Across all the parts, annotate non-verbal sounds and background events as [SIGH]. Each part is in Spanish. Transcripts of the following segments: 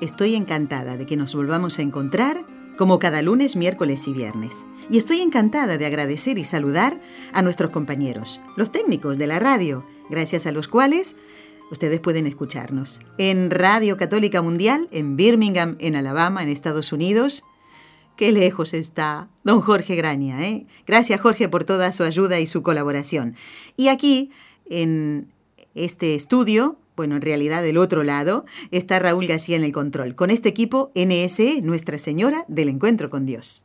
Estoy encantada de que nos volvamos a encontrar como cada lunes, miércoles y viernes. Y estoy encantada de agradecer y saludar a nuestros compañeros, los técnicos de la radio, gracias a los cuales ustedes pueden escucharnos en Radio Católica Mundial en Birmingham, en Alabama, en Estados Unidos. Qué lejos está don Jorge Graña, ¿eh? Gracias Jorge por toda su ayuda y su colaboración. Y aquí, en este estudio, bueno, en realidad del otro lado está Raúl García en el control. Con este equipo, NSE, Nuestra Señora del Encuentro con Dios.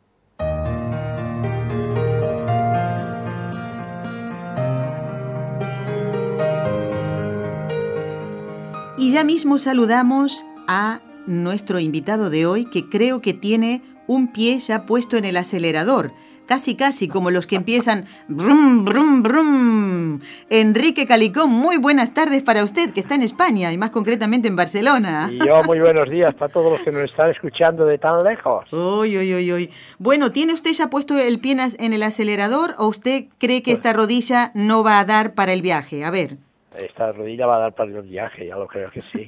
Y ya mismo saludamos a nuestro invitado de hoy que creo que tiene un pie ya puesto en el acelerador casi casi como los que empiezan brum, brum, brum. Enrique Calicón, muy buenas tardes para usted, que está en España y más concretamente en Barcelona. Y yo muy buenos días para todos los que nos están escuchando de tan lejos. Uy, uy, uy, uy. Bueno, ¿tiene usted ya puesto el pie en el acelerador o usted cree que pues esta rodilla no va a dar para el viaje? A ver esta rodilla va a dar para el viaje, ya lo creo que sí.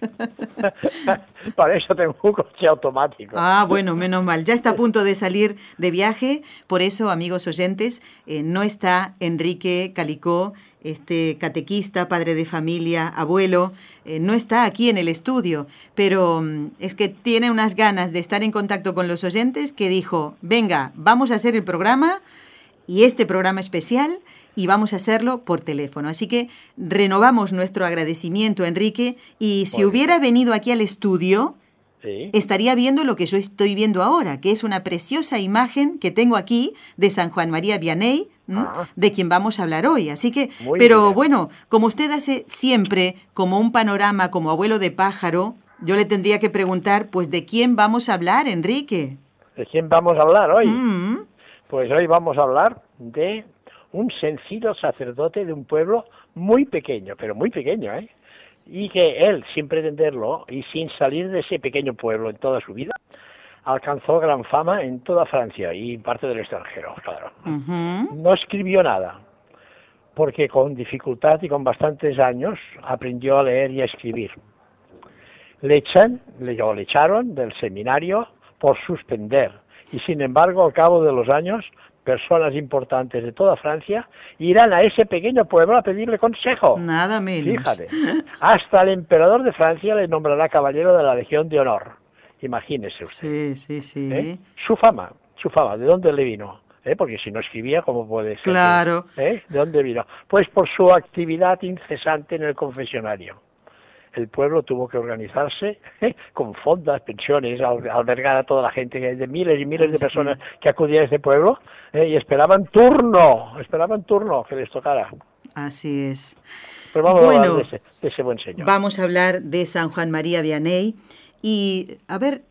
[LAUGHS] para eso tengo un coche automático. Ah, bueno, menos mal. Ya está a punto de salir de viaje. Por eso, amigos oyentes, eh, no está Enrique Calicó, este catequista, padre de familia, abuelo, eh, no está aquí en el estudio, pero mm, es que tiene unas ganas de estar en contacto con los oyentes que dijo, venga, vamos a hacer el programa y este programa especial y vamos a hacerlo por teléfono. Así que renovamos nuestro agradecimiento, Enrique, y si hubiera venido aquí al estudio, estaría viendo lo que yo estoy viendo ahora, que es una preciosa imagen que tengo aquí de San Juan María Vianney, ah. de quien vamos a hablar hoy. Así que, pero bueno, como usted hace siempre como un panorama como abuelo de pájaro, yo le tendría que preguntar, pues, ¿de quién vamos a hablar, Enrique? ¿De quién vamos a hablar hoy? Mm. Pues hoy vamos a hablar de un sencillo sacerdote de un pueblo muy pequeño, pero muy pequeño, ¿eh? Y que él, sin pretenderlo y sin salir de ese pequeño pueblo en toda su vida, alcanzó gran fama en toda Francia y parte del extranjero, claro. No escribió nada, porque con dificultad y con bastantes años aprendió a leer y a escribir. Le echan, le, le echaron del seminario por suspender, y sin embargo, al cabo de los años, personas importantes de toda Francia irán a ese pequeño pueblo a pedirle consejo. Nada menos. Fíjate. Hasta el emperador de Francia le nombrará caballero de la Legión de Honor. Imagínese usted. Sí, sí, sí. ¿Eh? Su fama, su fama, ¿de dónde le vino? ¿Eh? Porque si no escribía, ¿cómo puede ser? Claro. ¿Eh? ¿De dónde vino? Pues por su actividad incesante en el confesionario el pueblo tuvo que organizarse [LAUGHS] con fondas, pensiones, albergar a toda la gente, de miles y miles de personas que acudían a ese pueblo ¿eh? y esperaban turno, esperaban turno que les tocara. Así es. Pero vamos a hablar de ese, buen señor. Vamos a hablar de San Juan María Vianney y, a ver,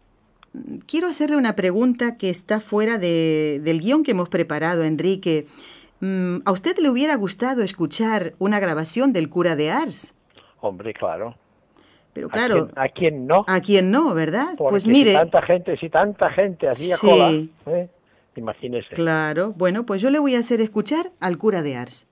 quiero hacerle una pregunta que está fuera de, del guion que hemos preparado, Enrique. Mm, ¿A usted le hubiera gustado escuchar una grabación del cura de Ars? Hombre, claro. Pero claro, ¿a quién, no? A quién no, ¿verdad? pues mire, si tanta gente, si tanta gente hacía cola, ¿eh? imagínese. Claro, bueno, pues yo le voy a hacer escuchar al cura de Ars.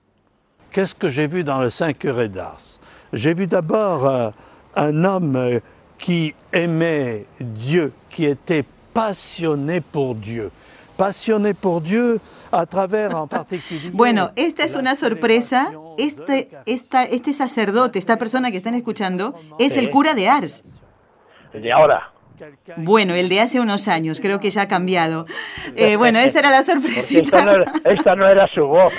Qu'est-ce que j'ai vu dans le Saint Curé d'Ars J'ai vu d'abord euh, un homme qui aimait Dieu, qui était passionné pour Dieu. Passionné pour Dieu a travers en particulier. Bueno, esta es una sorpresa este, esta, este sacerdote, esta persona que están escuchando, es el cura de Ars. De ahora. Bueno, el de hace unos años, creo que ya ha cambiado. [LAUGHS] Eh, bueno, esa era la sorpresita. Esta no era, su voz.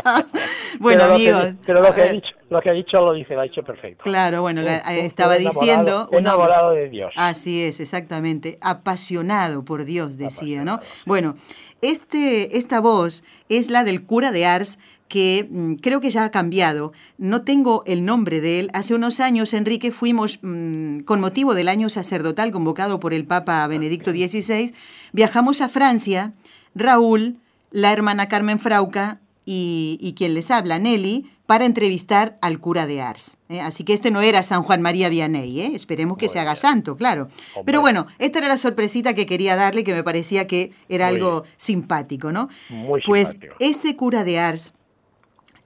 [LAUGHS] bueno, amigos. pero lo que, ha dicho, lo que ha dicho lo dice, lo ha dicho perfecto. Claro, bueno, estaba diciendo... Un enamorado de Dios. Así es, exactamente. Apasionado por Dios, decía, ¿no? Bueno, este, esta voz es la del cura de Ars que mm, creo que ya ha cambiado. No tengo el nombre de él. Hace unos años, Enrique, fuimos, mm, con motivo del año sacerdotal convocado por el Papa Benedicto XVI, viajamos a Francia, Raúl, la hermana Carmen Frauca y, quien les habla, Nelly, para entrevistar al cura de Ars. ¿eh? Así que este no era San Juan María Vianney, ¿eh? esperemos que se haga santo, claro. Pero bueno, esta era la sorpresita que quería darle, que me parecía que era algo simpático, ¿no? Muy pues ese cura de Ars,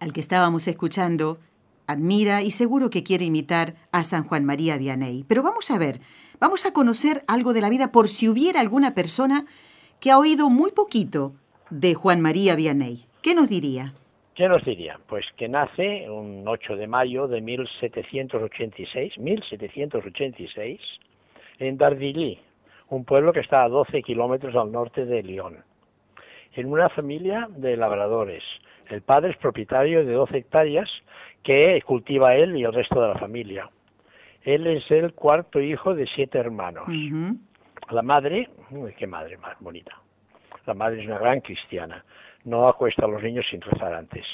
al que estábamos escuchando, admira y seguro que quiere imitar a San Juan María Vianney. Pero vamos a ver, vamos a conocer algo de la vida por si hubiera alguna persona que ha oído muy poquito de Juan María Vianney. ¿Qué nos diría? ¿Qué nos diría? Pues que nace un 8 de mayo de 1786, 1786, en Dardilly, un pueblo que está a 12 kilómetros al norte de Lyon, en una familia de labradores. El padre es propietario de 12 hectáreas que cultiva él y el resto de la familia. Él es el cuarto hijo de siete hermanos. La madre, qué madre más bonita. La madre es una gran cristiana no acuesta a los niños sin rezar antes.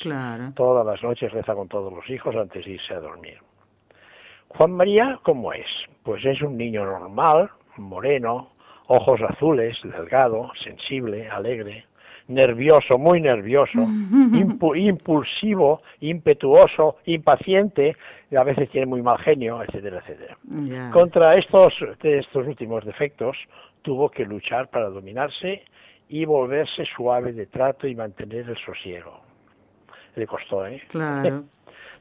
Todas las noches reza con todos los hijos antes de irse a dormir. Juan María, ¿cómo es? Pues es un niño normal, moreno, ojos azules, delgado, sensible, alegre, nervioso, muy nervioso, [LAUGHS] impulsivo, impetuoso, impaciente, y a veces tiene muy mal genio, etcétera, etcétera. Contra estos, estos últimos defectos tuvo que luchar para dominarse y volverse suave de trato y mantener el sosiego. Le costó, ¿eh? Claro.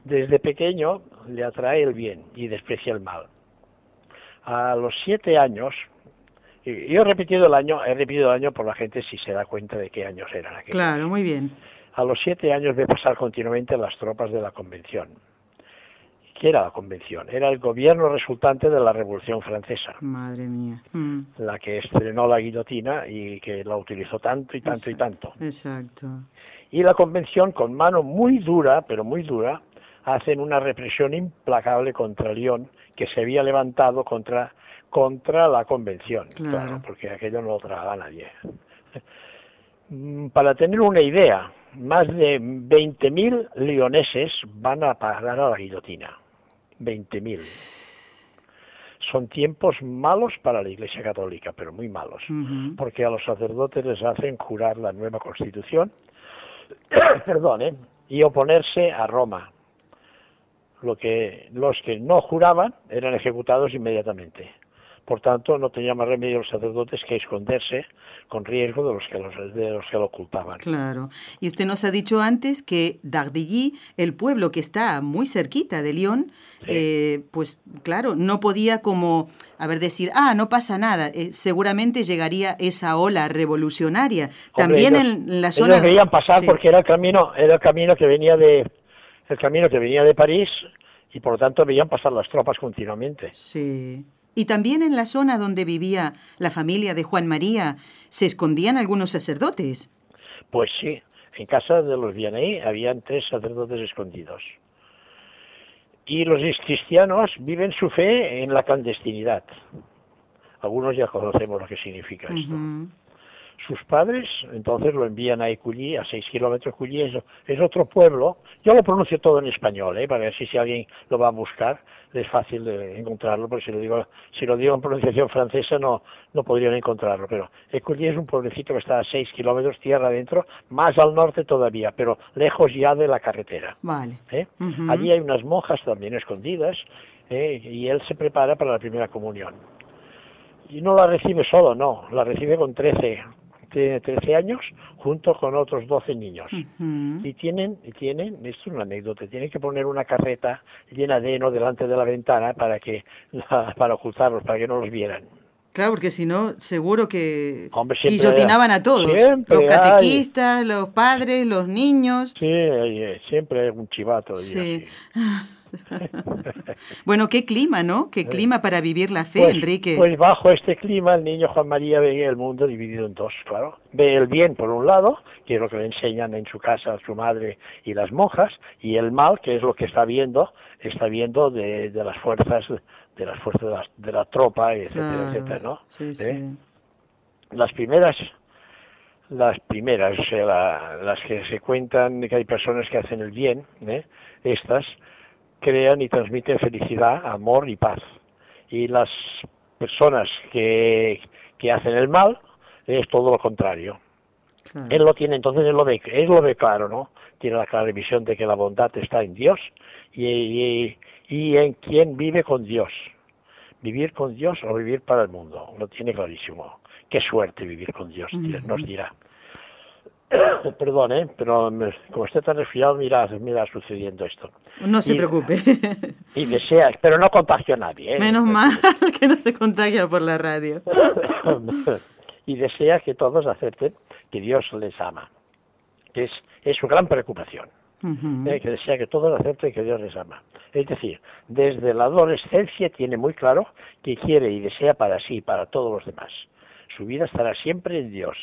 Desde pequeño le atrae el bien y desprecia el mal. A los siete años, y yo he repetido el año, he repetido el año por la gente si se da cuenta de qué años eran aquellos. Claro, muy bien. A los siete años ve pasar continuamente las tropas de la convención ¿Qué era la convención? Era el gobierno resultante de la Revolución Francesa. Madre mía. Mm. La que estrenó la guillotina y que la utilizó tanto y tanto y tanto. Exacto. Y la convención, con mano muy dura, pero muy dura, hacen una represión implacable contra León, que se había levantado contra, contra la convención. Claro. porque aquello no lo tragaba nadie. Mm, para tener una idea, más de 20.000 leoneses van a pagar a la guillotina. 20.000. Son tiempos malos para la Iglesia Católica, pero muy malos, porque a los sacerdotes les hacen jurar la nueva Constitución, [COUGHS] perdón, ¿eh? y oponerse a Roma. Lo que los que no juraban eran ejecutados inmediatamente. Por tanto, no tenía más remedio los sacerdotes que esconderse con riesgo de los que, los, de los que lo ocultaban. Claro. Y usted nos ha dicho antes que Dardilly, el pueblo que está muy cerquita de Lyon, eh, pues claro, no podía como, a ver, decir, ah, no pasa nada. Eh, seguramente llegaría esa ola revolucionaria. También en la zona... Ellos veían pasar porque era el camino, era el camino que venía de el camino que venía de París y por lo tanto veían pasar las tropas continuamente. Sí. Y también en la zona donde vivía la familia de Juan María se escondían algunos sacerdotes. Pues sí, en casa de los Vianney habían tres sacerdotes escondidos. Y los cristianos viven su fe en la clandestinidad. Algunos ya conocemos lo que significa esto sus padres, entonces lo envían a Eculí, a seis kilómetros. Eculí es, es, otro pueblo. Yo lo pronuncio todo en español, ¿eh? para ver si, si alguien lo va a buscar, es fácil de encontrarlo, porque si lo digo, si lo digo en pronunciación francesa no, no podrían encontrarlo. Pero Eculí es un pueblecito que está a seis kilómetros tierra adentro, más al norte todavía, pero lejos ya de la carretera. Vale. ¿eh? Allí hay unas monjas también escondidas, ¿eh? y él se prepara para la primera comunión y no la recibe solo, no, la recibe con trece tiene 13 años junto con otros 12 niños. Y tienen, y tienen, esto es una anécdota, tienen que poner una carreta llena de heno delante de la ventana para que para ocultarlos, para que no los vieran. Claro, porque si no, seguro que guillotinaban a todos. los catequistas, los padres, los niños. Sí, eh, siempre hay un chivato. Sí. [LAUGHS] [LAUGHS] bueno, qué clima, ¿no? Qué clima para vivir la fe, pues, Enrique. Pues bajo este clima el niño Juan María ve el mundo dividido en dos, claro. Ve el bien por un lado, que es lo que le enseñan en su casa su madre y las monjas, y el mal, que es lo que está viendo, está viendo de, las fuerzas, de las fuerzas de la, tropa, etcétera, etcétera, ¿no? Sí, ¿Eh? Las primeras las primeras, las que se cuentan que hay personas que hacen el bien, ¿eh? estas crean y transmiten felicidad, amor y paz. Y las personas que, que hacen el mal es todo lo contrario. Él lo tiene, entonces él lo ve, él lo ve claro, ¿no? Tiene la clara visión de que la bondad está en Dios y, y, en quien vive con Dios. Vivir con Dios o vivir para el mundo, lo tiene clarísimo. Qué suerte vivir con Dios, nos dirá. [COUGHS] Perdón, ¿eh? pero como esté tan resfriado, mira, mira sucediendo esto. No se preocupe. [LAUGHS] Y desea, pero no contagio a nadie. ¿eh? Menos mal [LAUGHS] que no se contagia por la radio. [COUGHS] y desea que todos acepten que Dios les ama. Es, es su gran preocupación. ¿eh? Que desea que todos acepten que Dios les ama. Es decir, desde la adolescencia tiene muy claro que quiere y desea para sí y para todos los demás. Su vida estará siempre en Dios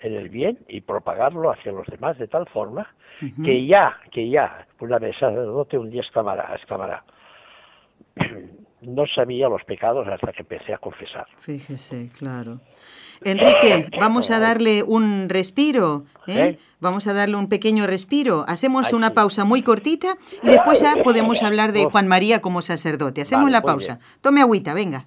en el bien y propagarlo hacia los demás de tal forma que ya, que ya, una vez sacerdote un día exclamará, exclamará, no sabía los pecados hasta que empecé a confesar. Fíjese, claro. Enrique, vamos a darle un respiro, ¿eh? ¿Eh? vamos a darle un pequeño respiro. Hacemos una pausa muy cortita y después ya podemos hablar de Juan María como sacerdote. Hacemos la pausa. Tome agüita, venga.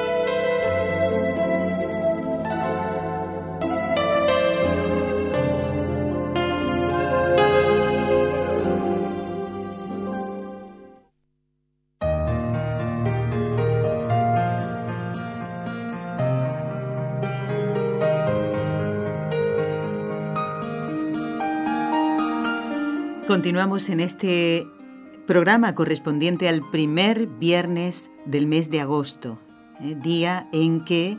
Continuamos en este programa correspondiente al primer viernes del mes de agosto, eh, día en que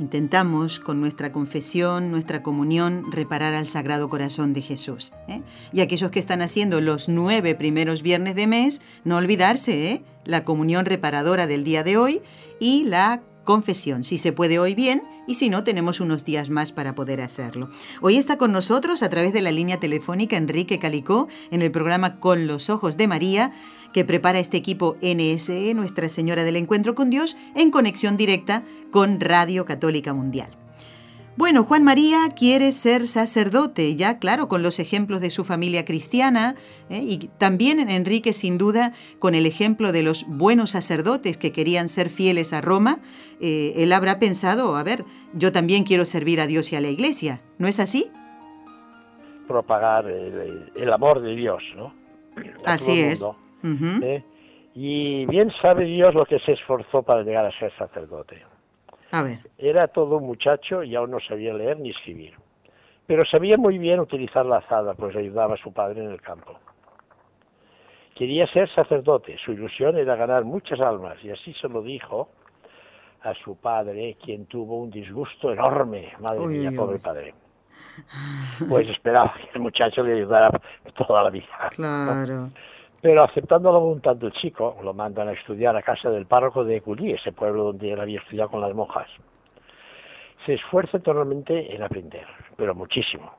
intentamos con nuestra confesión, nuestra comunión, reparar al Sagrado Corazón de Jesús. Eh. Y aquellos que están haciendo los nueve primeros viernes de mes, no olvidarse, eh, la comunión reparadora del día de hoy y la confesión, si se puede hoy bien y si no, tenemos unos días más para poder hacerlo. Hoy está con nosotros a través de la línea telefónica Enrique Calicó en el programa Con los Ojos de María, que prepara este equipo NSE, Nuestra Señora del Encuentro con Dios, en conexión directa con Radio Católica Mundial. Bueno, Juan María quiere ser sacerdote, ya claro, con los ejemplos de su familia cristiana, ¿eh? y también en Enrique, sin duda, con el ejemplo de los buenos sacerdotes que querían ser fieles a Roma, eh, él habrá pensado, a ver, yo también quiero servir a Dios y a la Iglesia, ¿no es así? Propagar el, amor de Dios, ¿no? así es. ¿eh? Y bien sabe Dios lo que se esforzó para llegar a ser sacerdote. Era todo un muchacho y aún no sabía leer ni escribir. Pero sabía muy bien utilizar la azada, pues ayudaba a su padre en el campo. Quería ser sacerdote, su ilusión era ganar muchas almas, y así se lo dijo a su padre, quien tuvo un disgusto enorme. Madre mía, pobre padre. Pues esperaba que el muchacho le ayudara toda la vida. Claro. Pero aceptando la voluntad del chico, lo mandan a estudiar a casa del párroco de Culí, ese pueblo donde él había estudiado con las monjas. Se esfuerza totalmente en aprender, pero muchísimo.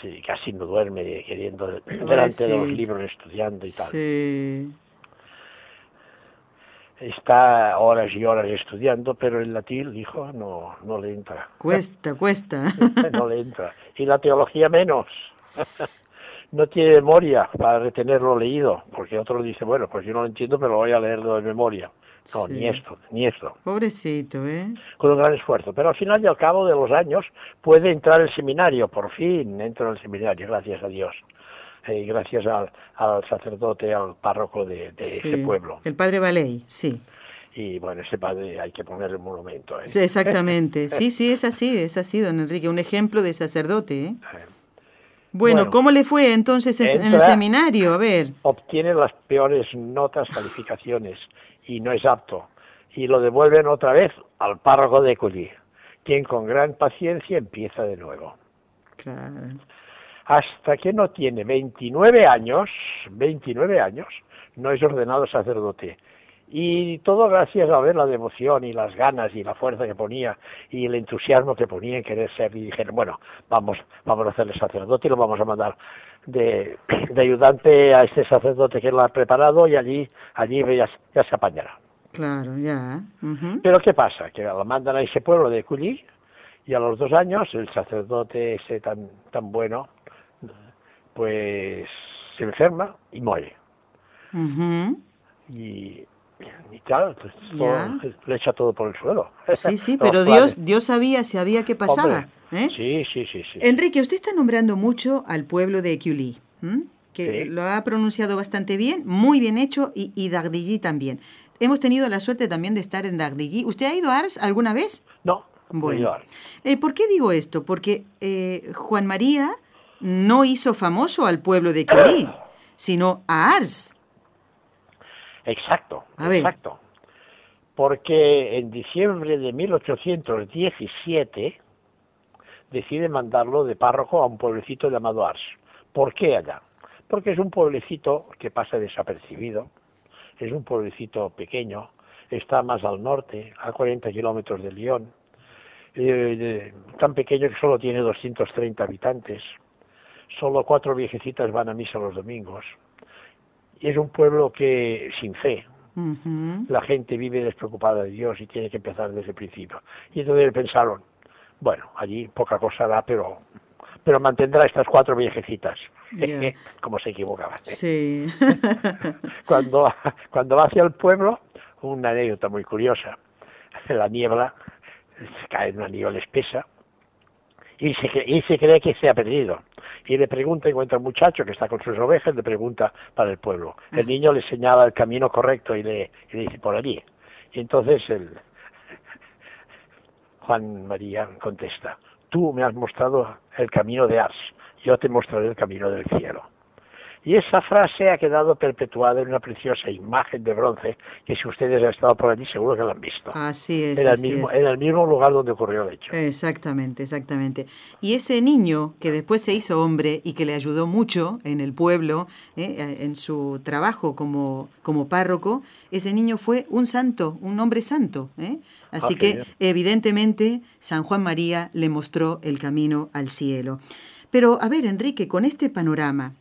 Sí, casi no duerme queriendo [CLEARS THROAT] delante de los libros estudiando y tal. Sí. Está horas y horas estudiando, pero el latín, dijo, no, no le entra. Cuesta, cuesta. [LAUGHS] no le entra. Y la teología menos. [LAUGHS] no tiene memoria para retener lo leído, porque otro dice, bueno, pues yo no lo entiendo, pero voy a leerlo de memoria. No, ni esto, ni esto. Pobrecito, ¿eh? Con un gran esfuerzo. Pero al final y al cabo de los años puede entrar al seminario, por fin entra al seminario, gracias a Dios. Y eh, gracias al, sacerdote, al párroco de, ese pueblo. El padre Valey, sí. Y bueno, ese padre hay que ponerle un monumento. ¿eh? Sí, exactamente. Sí, sí, es así, es así, don Enrique, un ejemplo de sacerdote. ¿eh? [LAUGHS] bueno, ¿cómo le fue entonces en el seminario? A ver. Obtiene las peores notas, calificaciones y no es apto. Y lo devuelven otra vez al párroco de Collí, quien con gran paciencia empieza de nuevo. Claro. Hasta que no tiene 29 años, 29 años, no es ordenado sacerdote. Y todo gracias a ver la devoción y las ganas y la fuerza que ponía y el entusiasmo que ponía en querer ser. Y dijeron, bueno, vamos, vamos a hacerle sacerdote y lo vamos a mandar de, ayudante a este sacerdote que lo ha preparado y allí, allí ya, se apañará. Claro, ya. Pero ¿qué pasa? Que la mandan a ese pueblo de Culí y a los dos años el sacerdote ese tan, tan bueno, pues se enferma y muere. Y y claro, pues, le echa todo por el suelo. Sí, sí, [LAUGHS] pero Dios, Dios sabía, sabía qué pasaba. ¿eh? Sí, sí, sí, Enrique, usted está nombrando mucho al pueblo de Eculí, que lo ha pronunciado bastante bien, muy bien hecho, y, y también. Hemos tenido la suerte también de estar en Dagdillí. ¿Usted ha ido a Ars alguna vez? No. Bueno, eh, ¿por qué digo esto? Porque eh, Juan María no hizo famoso al pueblo de Eculí, sino a Ars. Exacto, exacto. Porque en diciembre de 1817 decide mandarlo de párroco a un pueblecito llamado Ars. ¿Por qué allá? Porque es un pueblecito que pasa desapercibido, es un pueblecito pequeño, está más al norte, a 40 kilómetros de Lyon, eh, tan pequeño que solo tiene 230 habitantes, solo cuatro viejecitas van a misa los domingos, es un pueblo que sin fe. La gente vive despreocupada de Dios y tiene que empezar desde el principio. Y entonces pensaron, bueno, allí poca cosa da, pero pero mantendrá estas cuatro viejecitas. [LAUGHS] Como se equivocaban. ¿eh? Sí. [LAUGHS] cuando, cuando va hacia el pueblo, una anécdota muy curiosa. La niebla, cae en una niebla espesa, y se, y se cree que se ha perdido y le pregunta, encuentra un muchacho que está con sus ovejas, le pregunta para el pueblo. El niño le señala el camino correcto y le, dice por allí. Y entonces el [LAUGHS] Juan María contesta, tú me has mostrado el camino de Ars, yo te mostraré el camino del cielo. Y esa frase ha quedado perpetuada en una preciosa imagen de bronce que si ustedes han estado por allí seguro que la han visto. Así es. En el, mismo, En el mismo lugar donde ocurrió el hecho. Exactamente, exactamente. Y ese niño que después se hizo hombre y que le ayudó mucho en el pueblo, eh, en su trabajo como, como párroco, ese niño fue un santo, un hombre santo. ¿eh? Así ah, que evidentemente San Juan María le mostró el camino al cielo. Pero a ver, Enrique, con este panorama,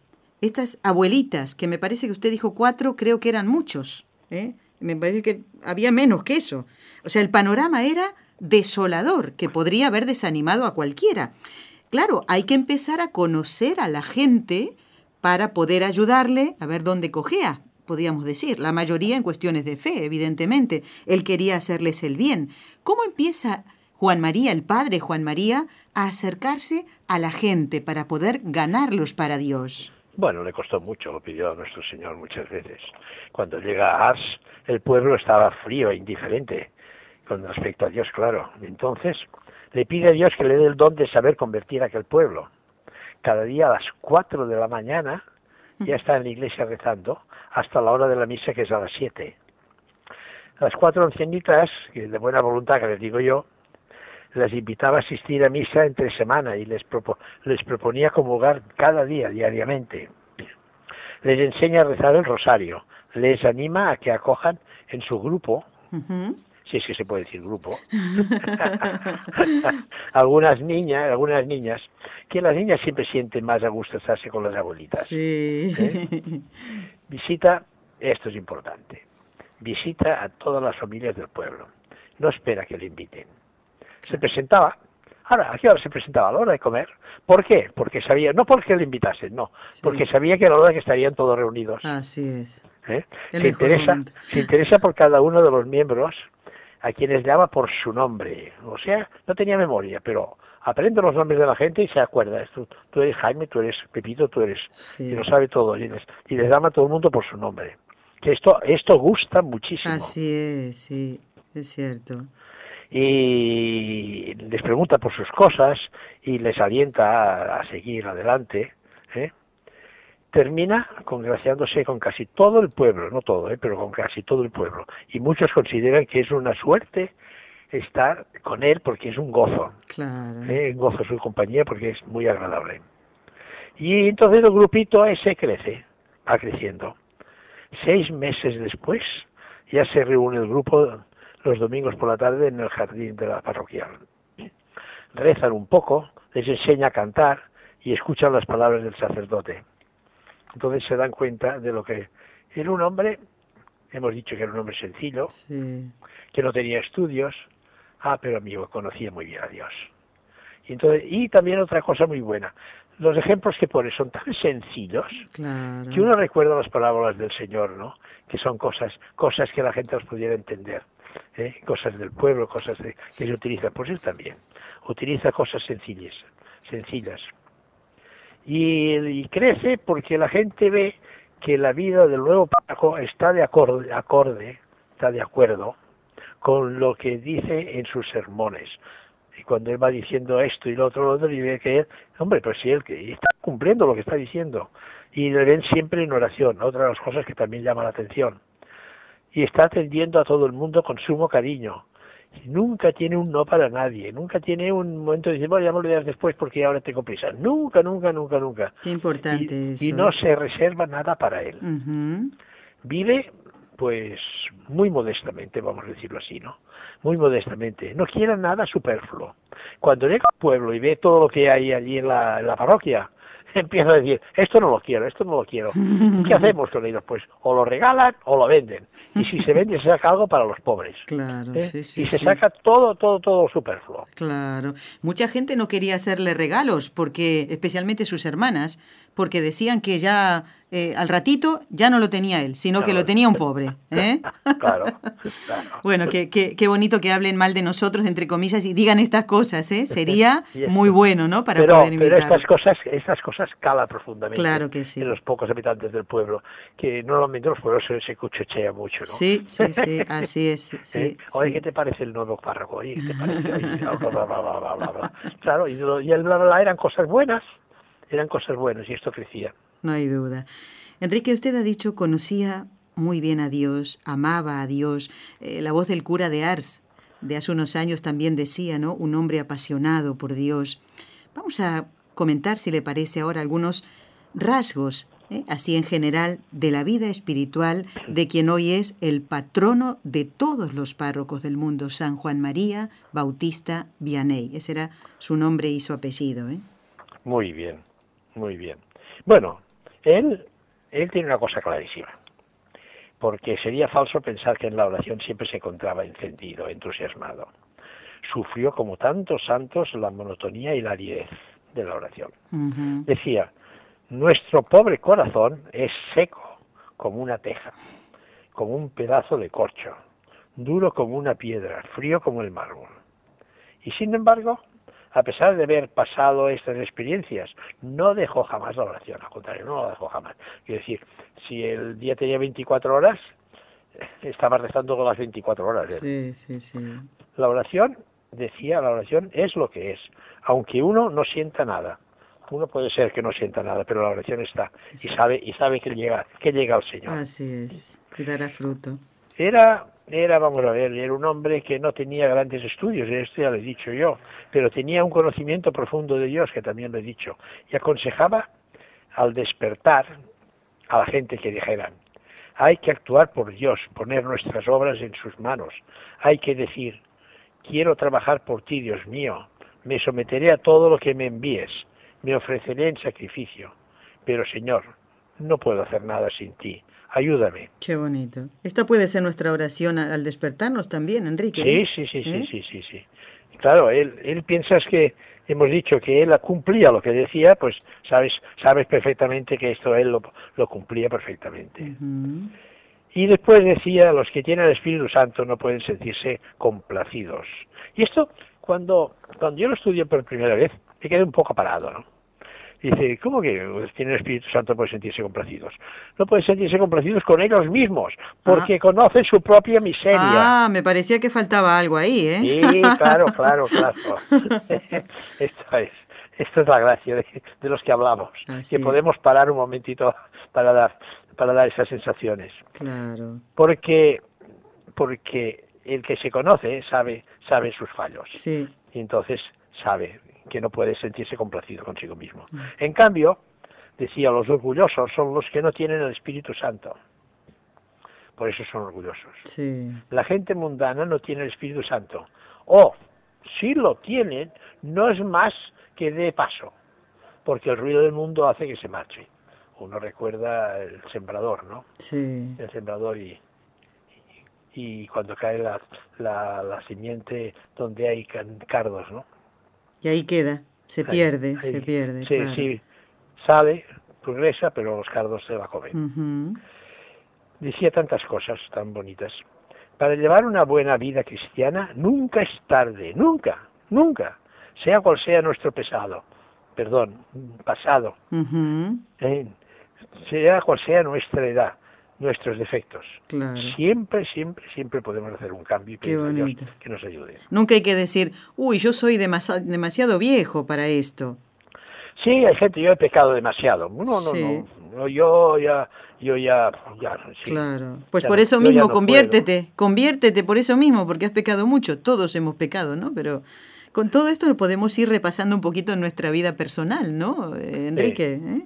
estas abuelitas, que me parece que usted dijo cuatro, creo que eran muchos. ¿eh? Me parece que había menos que eso. O sea, el panorama era desolador, que podría haber desanimado a cualquiera. Claro, hay que empezar a conocer a la gente para poder ayudarle a ver dónde cogea, podríamos decir. La mayoría en cuestiones de fe, evidentemente. Él quería hacerles el bien. ¿Cómo empieza Juan María, el padre Juan María, a acercarse a la gente para poder ganarlos para Dios? Bueno, le costó mucho, lo pidió a nuestro Señor muchas veces. Cuando llega a Ars, el pueblo estaba frío e indiferente con respecto a Dios, claro. Entonces, le pide a Dios que le dé el don de saber convertir a aquel pueblo. Cada día a las cuatro de la mañana ya está en la iglesia rezando hasta la hora de la misa que es a las siete. Las cuatro ancianitas, de buena voluntad que les digo yo, las invitaba a asistir a misa entre semana y les, les proponía comulgar cada día, diariamente. Les enseña a rezar el rosario, les anima a que acojan en su grupo, si es que se puede decir grupo, [LAUGHS] algunas niñas, algunas niñas, que las niñas siempre sienten más a gusto estarse con las abuelitas. ¿Eh? Visita, esto es importante, visita a todas las familias del pueblo. No espera que le inviten se presentaba. Ahora, ¿a qué hora se presentaba? A la hora de comer. ¿Por qué? Porque sabía, no porque le invitasen, no, porque sabía que a la hora que estarían todos reunidos. Así es. ¿Eh? Se, interesa, se interesa por cada uno de los miembros a quienes llama por su nombre. O sea, no tenía memoria, pero aprende los nombres de la gente y se acuerda. Tú, tú eres Jaime, tú eres Pepito, tú eres... Y lo sabe todo. Y les, y les llama a todo el mundo por su nombre. Que esto, esto gusta muchísimo. Así es, sí, es cierto y les pregunta por sus cosas y les alienta a, seguir adelante. ¿eh? Termina congraciándose con casi todo el pueblo, no todo, ¿eh? pero con casi todo el pueblo. Y muchos consideran que es una suerte estar con él porque es un gozo. Claro. ¿eh? Un gozo su compañía porque es muy agradable. Y entonces el grupito ese crece, va creciendo. Seis meses después Ya se reúne el grupo los domingos por la tarde en el jardín de la parroquial. Rezan un poco, les enseña a cantar y escuchan las palabras del sacerdote. Entonces se dan cuenta de lo que era un hombre, hemos dicho que era un hombre sencillo, que no tenía estudios, ah, pero amigo, conocía muy bien a Dios. Y, entonces, y también otra cosa muy buena, los ejemplos que pone son tan sencillos que uno recuerda las parábolas del Señor, ¿no? Que son cosas, cosas que la gente los pudiera entender, ¿eh? cosas del pueblo, cosas que se utilizan. Pues él también utiliza cosas sencillas, sencillas. Y, crece porque la gente ve que la vida del nuevo párroco está de acorde, está de acuerdo con lo que dice en sus sermones. Y cuando él va diciendo esto y lo otro, lo otro, y ve que él, hombre, pues sí, él que está cumpliendo lo que está diciendo. Y le ven siempre en oración, otra de las cosas que también llama la atención. Y está atendiendo a todo el mundo con sumo cariño. nunca tiene un no para nadie, nunca tiene un momento de decir, bueno, ya me lo después porque ahora tengo prisa. Nunca, nunca, nunca, nunca. Qué importante y, eso. Y no se reserva nada para él. Vive, pues, muy modestamente, vamos a decirlo así, ¿no? muy modestamente, no quiera nada superfluo. Cuando llega al pueblo y ve todo lo que hay allí en la, parroquia, [LAUGHS] empieza a decir, esto no lo quiero, esto no lo quiero. [LAUGHS] ¿Qué hacemos con ellos? Pues o lo regalan o lo venden. Y si se vende, se saca algo para los pobres. Claro, ¿Eh? sí, sí, Y se saca todo, todo, todo superfluo. Claro. Mucha gente no quería hacerle regalos, porque especialmente sus hermanas, porque decían que ya eh, al ratito ya no lo tenía él, sino que lo tenía un pobre. [LAUGHS] ¿eh? claro, [LAUGHS] Bueno, qué, qué, bonito que hablen mal de nosotros, entre comillas, y digan estas cosas, ¿eh? Sería muy bueno, ¿no? Para poder Pero estas cosas, estas cosas calan profundamente claro que sí. en los pocos habitantes del pueblo, que normalmente los pueblos se, se mucho, ¿no? Sí, sí, sí, [LAUGHS] así es. Sí, ¿Eh? Oye, ¿qué te parece el nuevo párroco? Oye, ¿qué te parece? claro, y, y el bla, bla, eran cosas buenas, eran cosas buenas y esto crecía. No hay duda. Enrique, usted ha dicho conocía muy bien a Dios, amaba a Dios. Eh, la voz del cura de Ars de hace unos años también decía, ¿no? Un hombre apasionado por Dios. Vamos a comentar, si le parece ahora, algunos rasgos, ¿eh? así en general, de la vida espiritual de quien hoy es el patrono de todos los párrocos del mundo, San Juan María Bautista Vianney. Ese era su nombre y su apellido. ¿eh? Muy bien. Muy bien. Bueno, él, él tiene una cosa clarísima, porque sería falso pensar que en la oración siempre se encontraba encendido, entusiasmado. Sufrió como tantos santos la monotonía y la aridez de la oración. Decía, nuestro pobre corazón es seco como una teja, como un pedazo de corcho, duro como una piedra, frío como el mármol. Y sin embargo, a pesar de haber pasado estas experiencias, no dejó jamás la oración, al contrario, no la dejó jamás. Quiero decir, si el día tenía 24 horas, estaba rezando con las 24 horas. Sí, sí, sí. La oración, decía, la oración es lo que es, aunque uno no sienta nada. Uno puede ser que no sienta nada, pero la oración está y sabe y sabe que llega que llega al Señor. Así es, y dará fruto. Era era, vamos a ver, era un hombre que no tenía grandes estudios, esto ya lo he dicho yo, pero tenía un conocimiento profundo de Dios, que también lo he dicho, y aconsejaba al despertar a la gente que dijeran, hay que actuar por Dios, poner nuestras obras en sus manos, hay que decir, quiero trabajar por ti, Dios mío, me someteré a todo lo que me envíes, me ofreceré en sacrificio, pero Señor, no puedo hacer nada sin ti, ayúdame. Qué bonito. Esta puede ser nuestra oración al despertarnos también, Enrique. Sí, sí, sí, sí, ¿Eh? sí, sí, sí. Claro, él, él piensas que hemos dicho que él cumplía lo que decía, pues sabes, sabes perfectamente que esto él lo, lo cumplía perfectamente. Y después decía, los que tienen el Espíritu Santo no pueden sentirse complacidos. Y esto, cuando, cuando yo lo estudié por primera vez, me quedé un poco parado, ¿no? Dice, ¿cómo que tiene el Espíritu Santo puede sentirse complacidos? No pueden sentirse complacidos con ellos mismos, porque ah. conocen su propia miseria. Ah, me parecía que faltaba algo ahí, ¿eh? Sí, claro, claro, claro. [LAUGHS] esto es, esto es la gracia de, los que hablamos, que podemos parar un momentito para dar, para dar esas sensaciones. Claro. Porque, porque el que se conoce sabe, sabe sus fallos. Sí. Y entonces sabe que no puede sentirse complacido consigo mismo. Mm. En cambio, decía, los orgullosos son los que no tienen el Espíritu Santo. por eso son orgullosos. Sí. La gente mundana no tiene el Espíritu Santo. O, si lo tienen, no es más que de paso, porque el ruido del mundo hace que se marche. Uno recuerda el sembrador, ¿no? Sí. El sembrador y, y cuando cae la, la, la simiente donde hay cardos, ¿no? Y ahí queda, se Ahí- pierde, ahí. se pierde. Sí, claro. sí, sale, progresa, pero los cardos se la comen. Ujú. Decía tantas cosas tan bonitas. Para llevar una buena vida cristiana nunca es tarde, nunca, nunca, sea cual sea nuestro pesado, perdón, pasado, eh, sea cual sea nuestra edad, nuestros defectos. Claro. Siempre, siempre, siempre podemos hacer un cambio y pedir que nos ayude. Nunca hay que decir, uy, yo soy demasiado viejo para esto. Sí, hay gente, yo he pecado demasiado. No, no, Sí. no, no, yo ya, yo ya, ya, sí. Claro. Pues Ya por eso mismo, no conviértete, conviértete por eso mismo, porque has pecado mucho. Todos hemos pecado, ¿no? Pero con todo esto lo podemos ir repasando un poquito en nuestra vida personal, ¿no, eh, Enrique? ¿eh?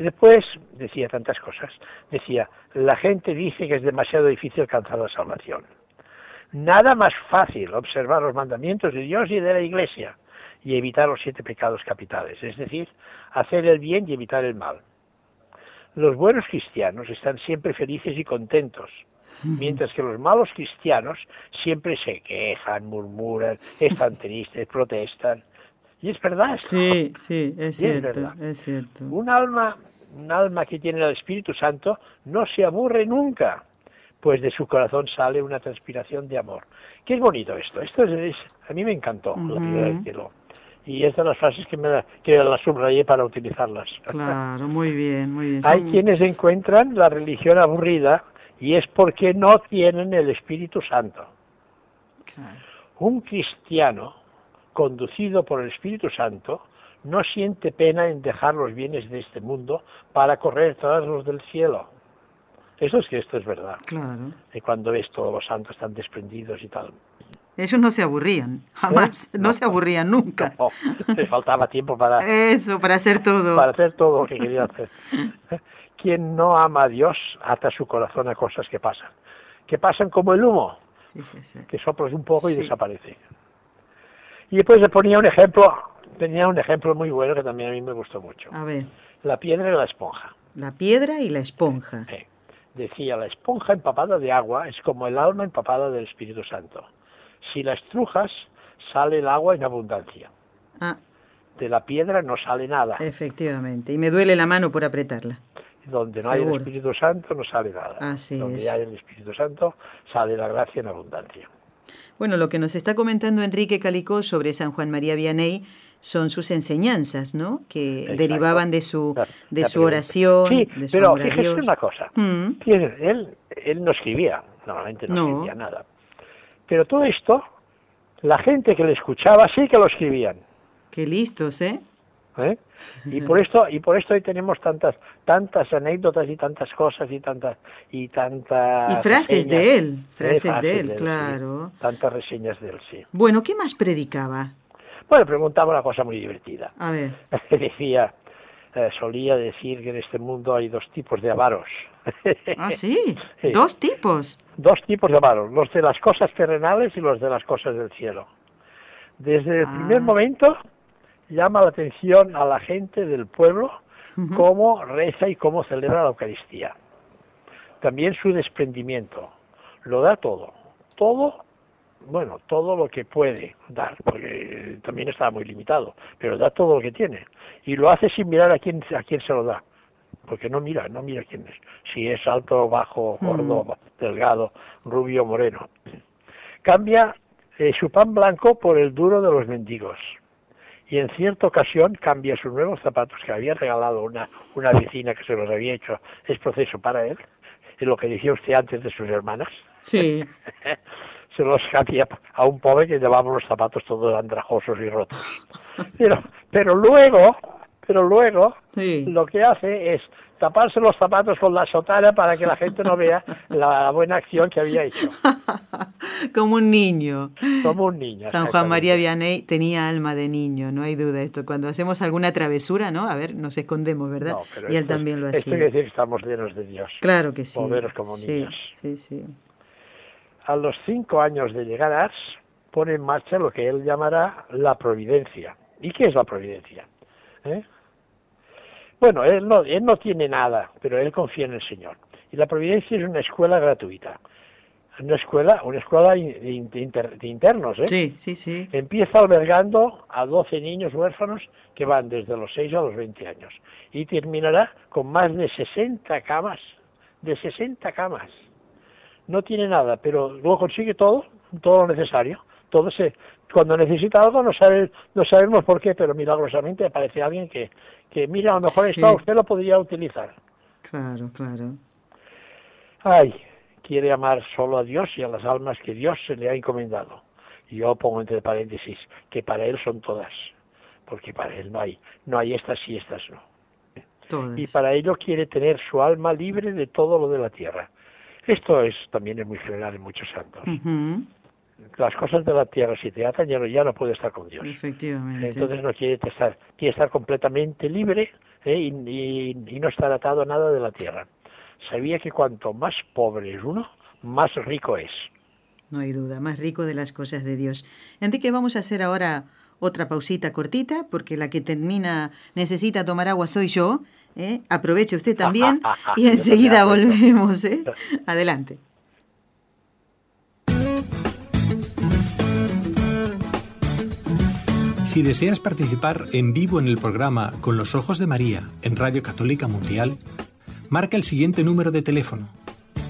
Y después decía tantas cosas. Decía, la gente dice que es demasiado difícil alcanzar la salvación. Nada más fácil observar los mandamientos de Dios y de la Iglesia y evitar los siete pecados capitales, es decir, hacer el bien y evitar el mal. Los buenos cristianos están siempre felices y contentos, mientras que los malos cristianos siempre se quejan, murmuran, están [LAUGHS] tristes, protestan. Y es verdad. esto. Sí, sí, es Y cierto, es cierto. Un alma, un alma que tiene el Espíritu Santo no se aburre nunca, pues de su corazón sale una transpiración de amor. Qué es bonito esto. Esto es, es- a mí me encantó la Ujú. vida del cielo. Y es de las frases que me la- que las subrayé para utilizarlas. Claro, muy bien, muy bien. Hay Son- quienes encuentran la religión aburrida y es porque no tienen el Espíritu Santo. Claro. Un cristiano conducido por el Espíritu Santo no siente pena en dejar los bienes de este mundo para correr tras los del cielo. Eso es que esto es verdad. Claro. Y cuando ves todos los santos tan desprendidos y tal. Ellos no se aburrían, jamás, no, No. se aburrían nunca. No, les faltaba tiempo para, Eso, para hacer todo. para hacer todo lo que quería hacer. Quien no ama a Dios ata su corazón a cosas que pasan. Que pasan como el humo, Fíjese. que soplas un poco y desaparece. Y después le ponía un ejemplo, tenía un ejemplo muy bueno que también a mí me gustó mucho. A ver, La piedra y la esponja. la piedra y la esponja. Decía, la esponja empapada de agua es como el alma empapada del Espíritu Santo. Si la estrujas, sale el agua en abundancia. Ah, De la piedra no sale nada. efectivamente. Y me duele la mano por apretarla. Donde no hay el. Espíritu Santo, no sale nada. Así Donde es. hay el Espíritu Santo, sale la gracia en abundancia. Bueno, lo que nos está comentando Enrique Calicó sobre San Juan María Vianney son sus enseñanzas, ¿no? Que Exacto. derivaban de su, de su oración, Sí, de su pero amor a Dios. una cosa. Mm, Él, él no escribía, normalmente no, No. escribía nada. Pero todo esto, la gente que le escuchaba sí que lo escribían. qué listos, ¿eh? ¿eh? Y por [LAUGHS] esto y por esto hoy tenemos tantas tantas anécdotas y tantas cosas y tantas y tantas Y frases de reseñas. él, frases de él, sí. claro. tantas reseñas de él, sí. Bueno, ¿qué más predicaba? Bueno, preguntaba una cosa muy divertida. A ver, [LAUGHS] Decía, eh, solía decir que en este mundo hay dos tipos de avaros. ah, [LAUGHS] sí, Sí. dos tipos. dos tipos de avaros, los de las cosas terrenales y los de las cosas del cielo. Desde el Ah. primer momento llama la atención a la gente del pueblo cómo reza y cómo celebra la Eucaristía. También su desprendimiento. Lo da todo. Todo, bueno, todo lo que puede dar, porque también está muy limitado, pero da todo lo que tiene. Y lo hace sin mirar a quién, a quién se lo da. Porque no mira, no mira quién es. Si es alto, bajo, gordo, delgado, rubio, moreno. Cambia eh, su pan blanco por el duro de los mendigos y en cierta ocasión cambia sus nuevos zapatos que había regalado una, una vecina que se los había hecho, es proceso para él, y lo que decía usted antes de sus hermanas, Sí, [LAUGHS] se los cambia a un pobre que llevaba los zapatos todos andrajosos y rotos. Pero, pero luego, pero luego sí. lo que hace es taparse los zapatos con la sotana para que la gente no vea la buena acción que había hecho. [LAUGHS] Como un niño. Como un niño. San Juan María Vianney tenía alma de niño, no hay duda esto. Cuando hacemos alguna travesura, ¿no? A ver, nos escondemos, ¿verdad? y él también lo hacía. Esto quiere decir que estamos llenos de Dios. Claro que sí. Poderos como niños. Sí, sí. A los cinco años de llegar a Ars, pone en marcha lo que él llamará la providencia. ¿Y qué es la providencia? ¿Eh? Bueno, él no, él no tiene nada, pero él confía en el Señor. Y la providencia es una escuela gratuita. Una escuela, una escuela de, internos, ¿eh? Sí, sí, sí. Empieza albergando a 12 niños huérfanos que van desde los 6 a los 20 años. Y terminará con más de 60 camas. De 60 camas. No tiene nada, pero luego consigue todo, todo lo necesario. Todo se, cuando necesita algo no, sabe, no sabemos por qué, pero milagrosamente aparece alguien que, que mira, a lo mejor esto usted lo podría utilizar. Claro, claro. Ay, quiere amar solo a Dios y a las almas que Dios se le ha encomendado. Y yo pongo entre paréntesis que para él son todas, porque para él no hay, no hay estas y estas no. Y para ello quiere tener su alma libre de todo lo de la tierra. Esto es también es muy general en muchos santos las cosas de la tierra, si te atan, ya no, ya no puede estar con Dios. Efectivamente. Entonces no quiere estar, quiere estar completamente libre ¿eh? y, no estar atado a nada de la tierra. Sabía que cuanto más pobre es uno, más rico es. No hay duda, más rico de las cosas de Dios. Enrique, vamos a hacer ahora otra pausita cortita, porque la que termina necesita tomar agua soy yo. ¿eh? Aproveche usted también [LAUGHS] y enseguida volvemos. ¿eh? [LAUGHS] Adelante. Si deseas participar en vivo en el programa Con los Ojos de María en Radio Católica Mundial, marca el siguiente número de teléfono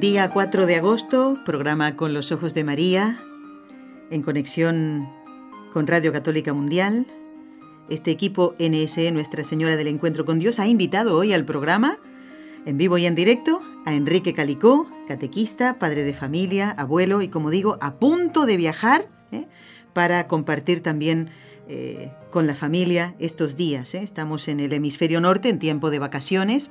Día 4 de agosto, programa Con los Ojos de María, en conexión con Radio Católica Mundial. Este equipo NSE, Nuestra Señora del Encuentro con Dios, ha invitado hoy al programa, en vivo y en directo, a Enrique Calicó, catequista, padre de familia, abuelo y, como digo, a punto de viajar ¿eh? para compartir también eh, con la familia estos días. ¿eh? Estamos en el hemisferio norte en tiempo de vacaciones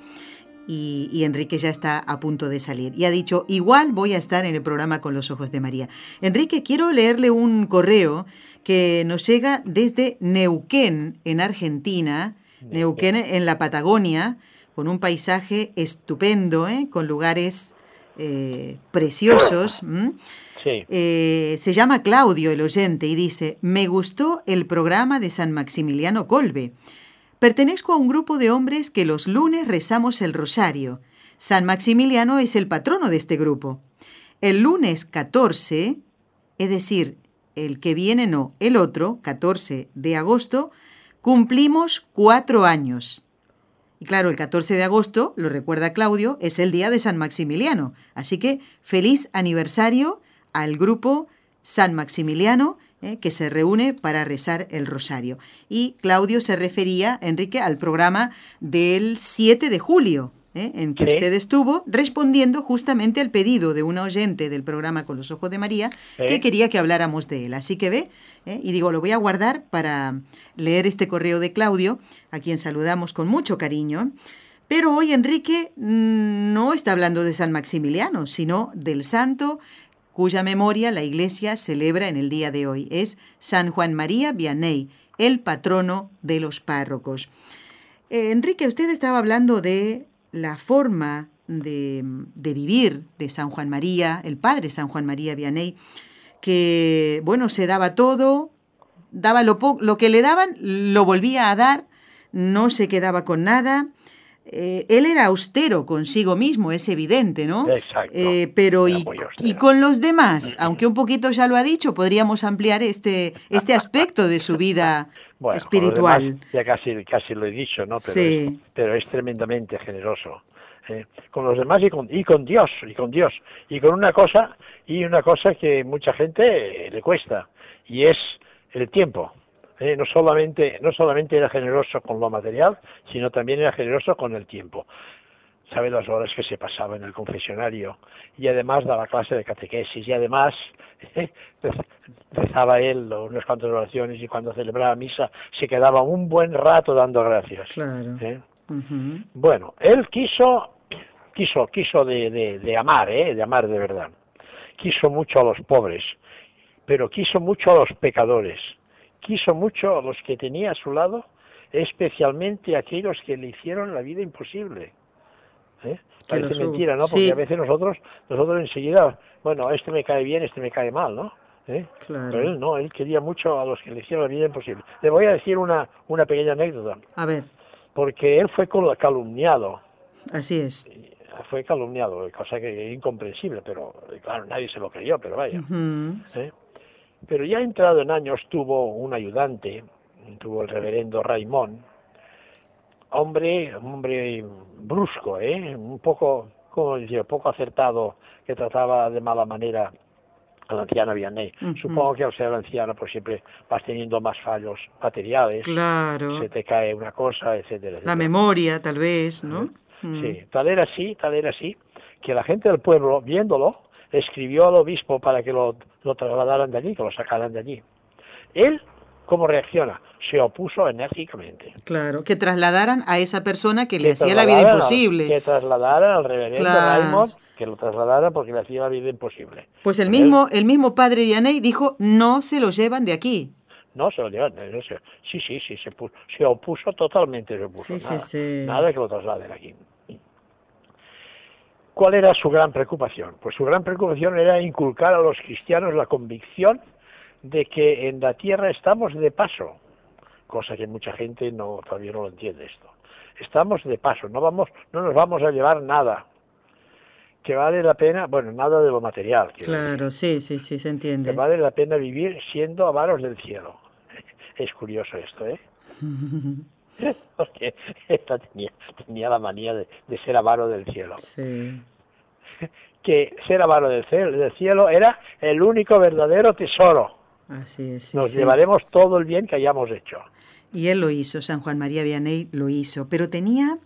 y, Enrique ya está a punto de salir. Y ha dicho, igual voy a estar en el programa con los ojos de María. Enrique, quiero leerle un correo que nos llega desde Neuquén, en Argentina, Neuquén, en la Patagonia, con un paisaje estupendo, ¿eh? con lugares eh, preciosos. Eh, se llama Claudio el oyente y dice, me gustó el programa de San Maximiliano Colbe. Pertenezco a un grupo de hombres que los lunes rezamos el rosario. San Maximiliano es el patrono de este grupo. El lunes 14, es decir, el que viene no, el otro, 14 de agosto, cumplimos cuatro años. Y claro, el 14 de agosto, lo recuerda Claudio, es el día de San Maximiliano. Así que feliz aniversario al grupo San Maximiliano ¿eh? que se reúne para rezar el rosario. Y Claudio se refería, Enrique, al programa del 7 de julio, ¿eh? en que usted estuvo respondiendo justamente al pedido de una oyente del programa Con los Ojos de María, que quería que habláramos de él. Así que ve, ¿eh? y digo, lo voy a guardar para leer este correo de Claudio, a quien saludamos con mucho cariño. Pero hoy Enrique mm, no está hablando de San Maximiliano, sino del santo cuya memoria la Iglesia celebra en el día de hoy. Es San Juan María Vianney, el patrono de los párrocos. Eh, Enrique, usted estaba hablando de la forma de, vivir de San Juan María, el padre San Juan María Vianney, que, bueno, se daba todo, daba lo, lo que le daban, lo volvía a dar, no se quedaba con nada, eh, él era austero consigo mismo, es evidente, ¿no? Exacto. Eh, pero y, y, con los demás, aunque un poquito ya lo ha dicho, podríamos ampliar este, este aspecto de su vida [LAUGHS] espiritual. ya casi, casi lo he dicho, ¿no? Pero, es, pero es tremendamente generoso. ¿eh? con los demás y con, y con Dios, y con Dios, y con una cosa, y una cosa que mucha gente le cuesta, y es el tiempo. ¿Eh? no solamente no solamente era generoso con lo material, sino también era generoso con el tiempo. Sabe las horas que se pasaba en el confesionario y además daba clase de catequesis y además ¿eh? [LAUGHS] rezaba él unas cuantas oraciones y cuando celebraba misa se quedaba un buen rato dando gracias. Claro. ¿eh? Bueno, él quiso quiso quiso de, de, de amar, ¿eh? de amar de verdad. Quiso mucho a los pobres, pero quiso mucho a los pecadores quiso mucho a los que tenía a su lado, especialmente a aquellos que le hicieron la vida imposible. ¿Eh? Parece mentira, ¿no? Porque a veces nosotros, nosotros enseguida, bueno, este me cae bien, este me cae mal, ¿no? ¿Eh? Pero él no, él quería mucho a los que le hicieron la vida imposible. Le voy a decir una, una pequeña anécdota. A ver. Porque él fue calumniado. Así es. Fue calumniado, cosa que es incomprensible, pero claro, nadie se lo creyó, pero vaya. ¿Eh? Pero ya entrado en años tuvo un ayudante, tuvo el reverendo Raimón, hombre, hombre brusco, ¿eh? un poco, como decía, poco acertado, que trataba de mala manera a la anciana Vianney. Supongo que al ser anciana pues siempre vas teniendo más fallos materiales. Claro. Se te cae una cosa, etcétera, La memoria, tal vez, ¿no? Sí, tal era así, tal era así, que la gente del pueblo, viéndolo, escribió al obispo para que lo, lo trasladaran de allí, que lo sacaran de allí. Él, ¿cómo reacciona? Se opuso enérgicamente. Claro, que trasladaran a esa persona que, le hacía la vida imposible. que trasladaran al reverendo Raymond, que lo trasladaran porque le hacía la vida imposible. Pues el mismo, el mismo padre Dianey dijo, no se lo llevan de aquí. No, se lo llevan. No sí, sí, sí, se, se opuso totalmente, se opuso. Nada, nada que lo trasladen aquí. ¿Cuál era su gran preocupación? Pues su gran preocupación era inculcar a los cristianos la convicción de que en la tierra estamos de paso, cosa que mucha gente no todavía no lo entiende esto. Estamos de paso, no vamos, no nos vamos a llevar nada. Que vale la pena, bueno, nada de lo material. Claro, sí, sí, sí, se entiende. Que vale la pena vivir siendo avaros del cielo. [LAUGHS] Es curioso esto, ¿eh? [LAUGHS] [LAUGHS] porque esta tenía, tenía la manía de, ser avaro del cielo. Sí. [LAUGHS] Que ser avaro del cielo, del cielo era el único verdadero tesoro. Así es. Nos llevaremos todo el bien que hayamos hecho. Y él lo hizo, San Juan María Vianney lo hizo, pero tenía,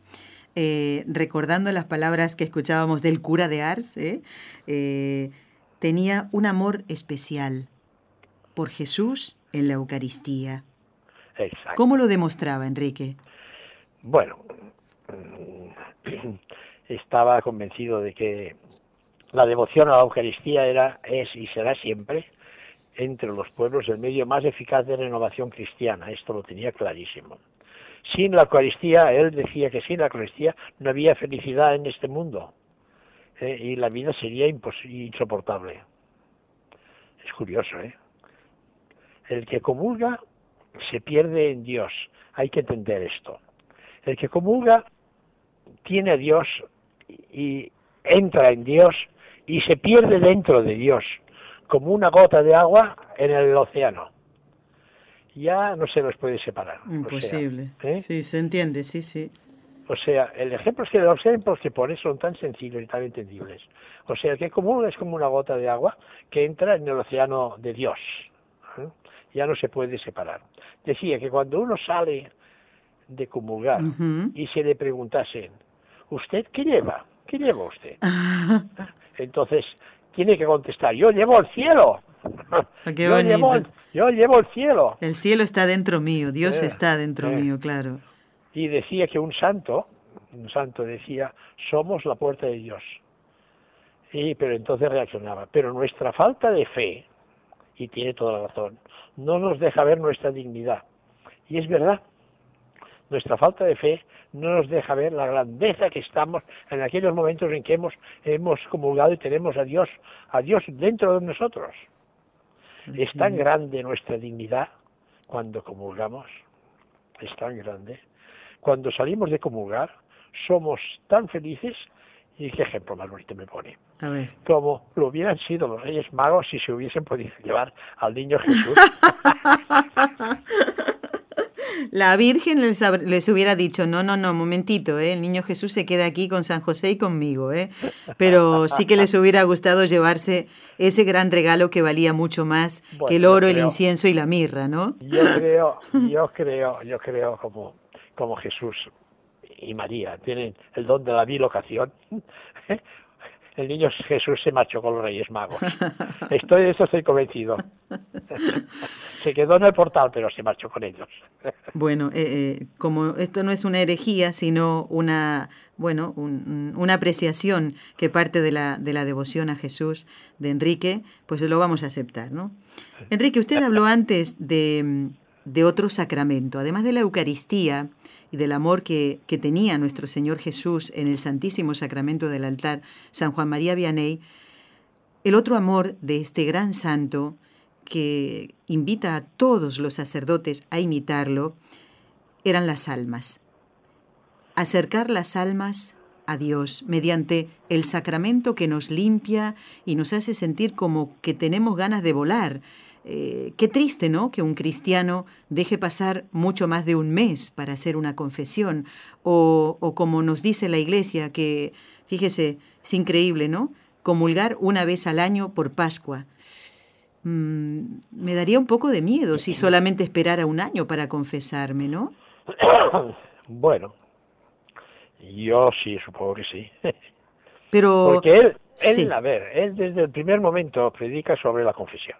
eh, recordando las palabras que escuchábamos del cura de Ars, ¿eh? Eh, tenía un amor especial por Jesús en la Eucaristía. ¿Cómo lo demostraba Enrique? Bueno, [CLEARS THROAT] estaba convencido de que la devoción a la Eucaristía era, es y será siempre entre los pueblos el medio más eficaz de renovación cristiana. Esto lo tenía clarísimo. Sin la Eucaristía, él decía que sin la Eucaristía no había felicidad en este mundo ¿eh? y la vida sería insoportable. Es curioso, ¿eh? El que comulga se pierde en Dios. Hay que entender esto. El que comulga tiene a Dios y entra en Dios y se pierde dentro de Dios, como una gota de agua en el océano. Ya no se nos puede separar. Imposible. ¿eh? Sí, se entiende, sí, sí. O sea, el ejemplo es que los ejemplos que pones son tan sencillos y tan entendibles. O sea, el que comulga es como una gota de agua que entra en el océano de Dios. ¿eh? Ya no se puede separar decía que cuando uno sale de comulgar y se le preguntasen, ¿usted qué lleva? ¿Qué lleva usted? [LAUGHS] Entonces tiene que contestar, yo llevo el cielo. Ah, yo, llevo yo llevo el cielo. El cielo está dentro mío, Dios está dentro mío, claro. Y decía que un santo, un santo decía, somos la puerta de Dios. Y, pero entonces reaccionaba, pero nuestra falta de fe, y tiene toda la razón, no nos deja ver nuestra dignidad. Y es verdad, nuestra falta de fe no nos deja ver la grandeza que estamos en aquellos momentos en que hemos, hemos comulgado y tenemos a Dios, a Dios dentro de nosotros. Es tan grande nuestra dignidad cuando comulgamos, es tan grande. Cuando salimos de comulgar, somos tan felices y qué ejemplo más bonito me pone. Como lo hubieran sido los Reyes Magos si se hubiesen podido llevar al niño Jesús. [LAUGHS] La Virgen les, hubiera dicho, no, no, no, momentito, ¿eh? el niño Jesús se queda aquí con San José y conmigo, ¿eh? pero sí que les hubiera gustado llevarse ese gran regalo que valía mucho más que el oro, el incienso y la mirra, ¿no? Yo creo, yo creo, yo creo como, como Jesús y María tienen el don de la bilocación, [LAUGHS] el niño Jesús se marchó con los Reyes Magos. [LAUGHS] Estoy de eso estoy convencido. [LAUGHS] se quedó en el portal, pero se marchó con ellos. bueno, eh, eh, como esto no es una herejía, sino una bueno, una apreciación que parte de la, de la devoción a Jesús de Enrique, pues lo vamos a aceptar, ¿no? Enrique, usted habló antes de, de otro sacramento, además de la Eucaristía, y del amor que, tenía nuestro Señor Jesús en el Santísimo Sacramento del altar, San Juan María Vianney, el otro amor de este gran santo que invita a todos los sacerdotes a imitarlo, eran las almas. Acercar las almas a Dios mediante el sacramento que nos limpia y nos hace sentir como que tenemos ganas de volar, eh, qué triste, ¿no? Que un cristiano deje pasar mucho más de un mes para hacer una confesión. O, o como nos dice la iglesia, que, fíjese, es increíble, ¿no? Comulgar una vez al año por Pascua. Mm, me daría un poco de miedo si solamente esperara un año para confesarme, ¿no? [COUGHS] Bueno, yo sí, supongo que sí. Pero... Porque él, él a ver, él desde el primer momento predica sobre la confesión.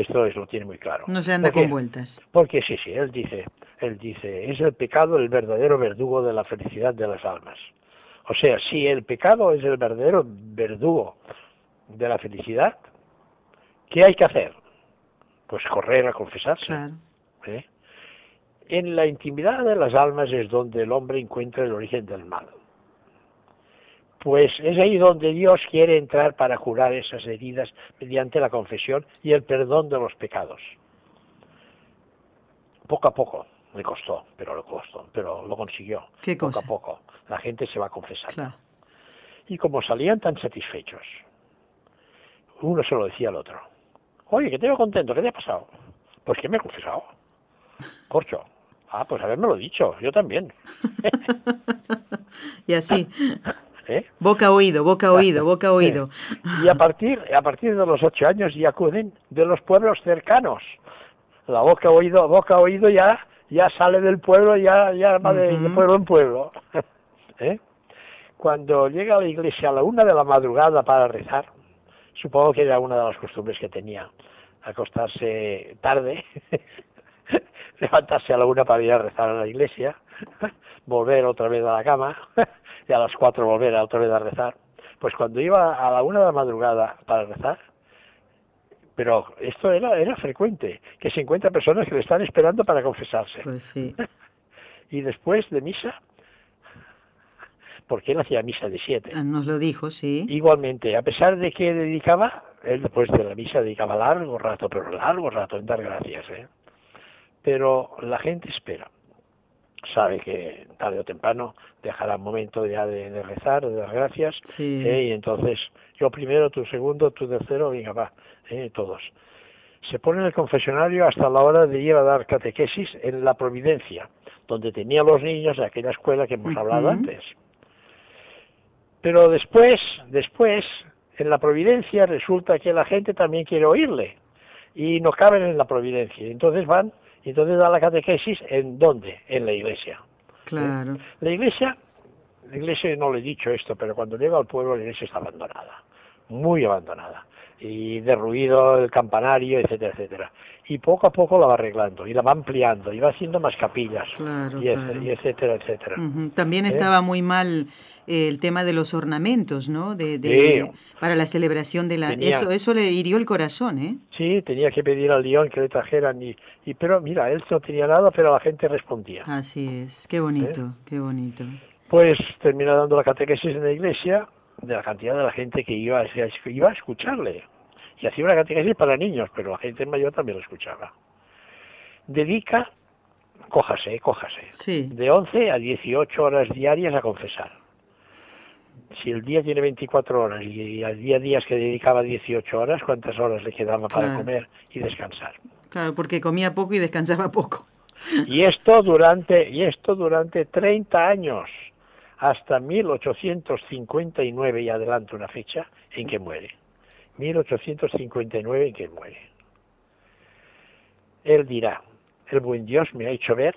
Esto lo tiene muy claro. No se anda con vueltas. Porque sí, sí, él dice, él dice, es el pecado el verdadero verdugo de la felicidad de las almas. O sea, si el pecado es el verdadero verdugo de la felicidad, ¿qué hay que hacer? Pues correr a confesarse. Claro. ¿Eh? En la intimidad de las almas es donde el hombre encuentra el origen del mal pues es ahí donde Dios quiere entrar para curar esas heridas mediante la confesión y el perdón de los pecados. Poco a poco le costó, pero lo costó, pero lo consiguió. ¿Qué Poco a poco la gente se va a confesar. Y como salían tan satisfechos, uno se lo decía al otro. Oye, que te veo contento, ¿qué te ha pasado? Pues que me he confesado. Corcho. Ah, pues lo dicho, yo también. [LAUGHS] y así. [LAUGHS] ¿Eh? Boca oído, boca oído, boca oído. Y a partir, a partir de los ocho años ya acuden de los pueblos cercanos. La boca oído, boca oído ya, ya sale del pueblo, ya, ya va de, pueblo en pueblo. [LAUGHS] ¿Eh? Cuando llega a la iglesia a la una de la madrugada para rezar, supongo que era una de las costumbres que tenía, acostarse tarde, [LAUGHS] levantarse a la una para ir a rezar a la iglesia, [LAUGHS] volver otra vez a la cama, y a las cuatro volver a otra vez a rezar. Pues cuando iba a la una de la madrugada para rezar, pero esto era, era frecuente, que se encuentran personas que le están esperando para confesarse. Pues sí. [LAUGHS] y después de misa, porque él hacía misa de siete. Ah, nos lo dijo, sí. Igualmente, a pesar de que dedicaba, él después de la misa dedicaba largo rato, pero largo rato en dar gracias, ¿eh? Pero la gente espera sabe que tarde o temprano dejará un momento ya de, rezar, de dar gracias, ¿eh? y entonces yo primero, tú segundo, tú tercero, venga, va, ¿eh? todos. Se pone en el confesionario hasta la hora de ir a dar catequesis en la Providencia, donde tenía los niños de aquella escuela que hemos hablado antes. Pero después, después, en la Providencia resulta que la gente también quiere oírle y no caben en la Providencia. Entonces van y entonces da la catequesis en dónde? En la iglesia. Claro. La iglesia, la iglesia no le he dicho esto, pero cuando llega al pueblo la iglesia está abandonada, muy abandonada y derruido el campanario, etcétera, etcétera. Y poco a poco la va arreglando y la va ampliando y va haciendo más capillas y, etcétera, etcétera. También ¿Eh? estaba muy mal eh, el tema de los ornamentos, ¿no? De, para la celebración de la eso eso le hirió el corazón, ¿eh? Sí, tenía que pedir al león que le trajeran y, y pero mira, él no tenía nada, pero la gente respondía. Así es, qué bonito, ¿Eh? qué bonito. Pues termina dando la catequesis en la iglesia de la cantidad de la gente que iba, iba a escucharle. Y hacía una catequesis para niños, pero la gente mayor también lo escuchaba. Dedica, cójase, cójase, de 11 a 18 horas diarias a confesar. Si el día tiene 24 horas y había días que dedicaba 18 horas, ¿cuántas horas le quedaba para comer y descansar? Claro, porque comía poco y descansaba poco. Y esto durante, y esto durante 30 años, hasta 1859, y adelanto una fecha, en que muere. 1859 en que muere. Él dirá, el buen Dios me ha hecho ver,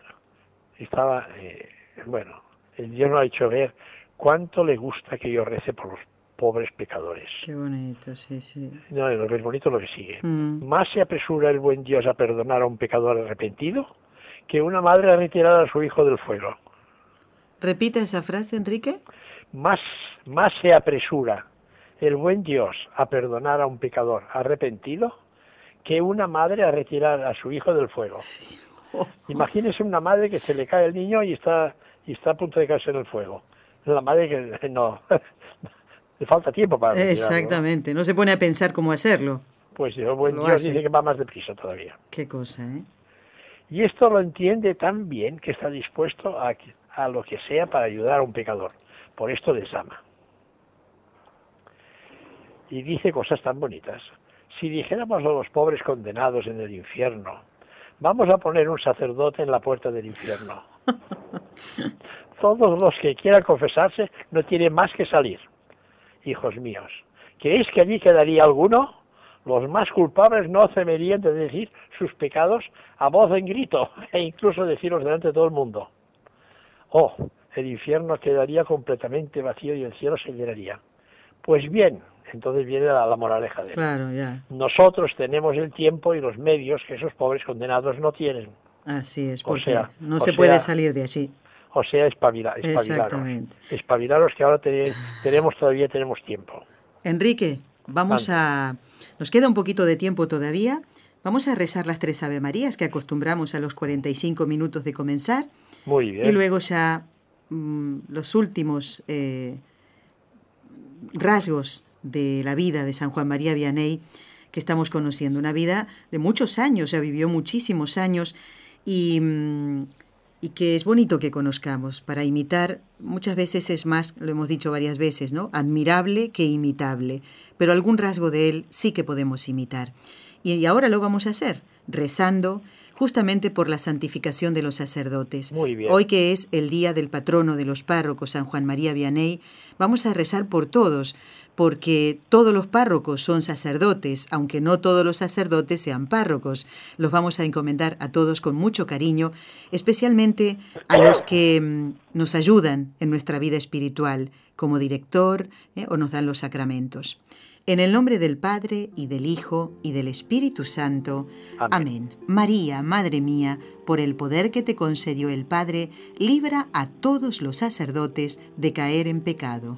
estaba, eh, bueno, el Dios me ha hecho ver cuánto le gusta que yo rece por los pobres pecadores. Qué bonito, sí, sí. No, lo que es bonito lo que sigue. Mm. Más se apresura el buen Dios a perdonar a un pecador arrepentido que una madre a retirar a su hijo del fuego. Repita esa frase, Enrique. Más, más se apresura el buen Dios a perdonar a un pecador arrepentido que una madre a retirar a su hijo del fuego. Imagínese una madre que se le cae el niño y está, y está a punto de caerse en el fuego. La madre que [LAUGHS] no, le falta tiempo para Exactamente, ¿no? se pone a pensar cómo hacerlo. Pues el buen Dios dice que va más deprisa todavía. Qué cosa, ¿eh? Y esto lo entiende tan bien que está dispuesto a, a lo que sea para ayudar a un pecador. Por esto les ama. Y dice cosas tan bonitas si dijéramos a los pobres condenados en el infierno, vamos a poner un sacerdote en la puerta del infierno. [LAUGHS] Todos los que quieran confesarse no tienen más que salir. Hijos míos, ¿creéis que allí quedaría alguno? Los más culpables no temerían de decir sus pecados a voz en grito [LAUGHS] e incluso decirlos delante de todo el mundo. Oh, el infierno quedaría completamente vacío y el cielo se llenaría. Pues bien, entonces viene la, moraleja de él. Claro, ya. Nosotros tenemos el tiempo y los medios que esos pobres condenados no tienen. Así es, porque no se puede salir de allí. O sea, espabilar, Exactamente. Espabilaros que ahora tenemos todavía tenemos tiempo. Enrique, vamos a... Nos queda un poquito de tiempo todavía. Vamos a rezar las tres Ave Marías que acostumbramos a los 45 minutos de comenzar. Muy bien. Y luego ya mm, los últimos eh, rasgos de la vida de San Juan María Vianney que estamos conociendo. Una vida de muchos años, ya vivió muchísimos años y, mm, y, que es bonito que conozcamos. Para imitar muchas veces es más, lo hemos dicho varias veces, ¿no? Admirable que imitable. Pero algún rasgo de él sí que podemos imitar. Y ahora lo vamos a hacer, rezando justamente por la santificación de los sacerdotes. Hoy que es el día del patrono de los párrocos, San Juan María Vianney, vamos a rezar por todos, porque todos los párrocos son sacerdotes, aunque no todos los sacerdotes sean párrocos. Los vamos a encomendar a todos con mucho cariño, especialmente a los que mm, nos ayudan en nuestra vida espiritual, como director eh, o nos dan los sacramentos. En el nombre del Padre y del Hijo y del Espíritu Santo. Amén. María, Madre mía, por el poder que te concedió el Padre, libra a todos los sacerdotes de caer en pecado.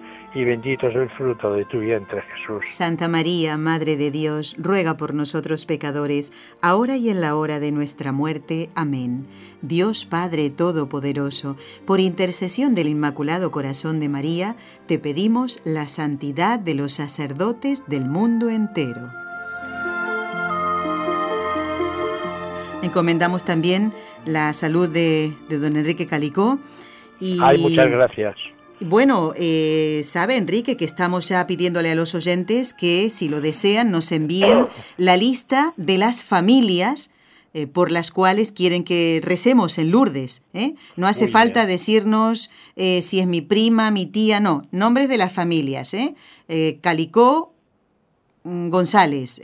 y bendito es el fruto de tu vientre, Jesús. Santa María, Madre de Dios, ruega por nosotros pecadores, ahora y en la hora de nuestra muerte. Amén. Dios Padre Todopoderoso, por intercesión del Inmaculado Corazón de María, te pedimos la santidad de los sacerdotes del mundo entero. Encomendamos también la salud de, don Enrique Calicó. Y... Ay, muchas gracias. Bueno, eh, sabe Enrique que estamos ya pidiéndole a los oyentes que si lo desean nos envíen la lista de las familias eh, por las cuales quieren que recemos en Lourdes. ¿eh? No hace falta decirnos si es mi prima, mi tía, no, nombres de las familias. Calicó mm, González,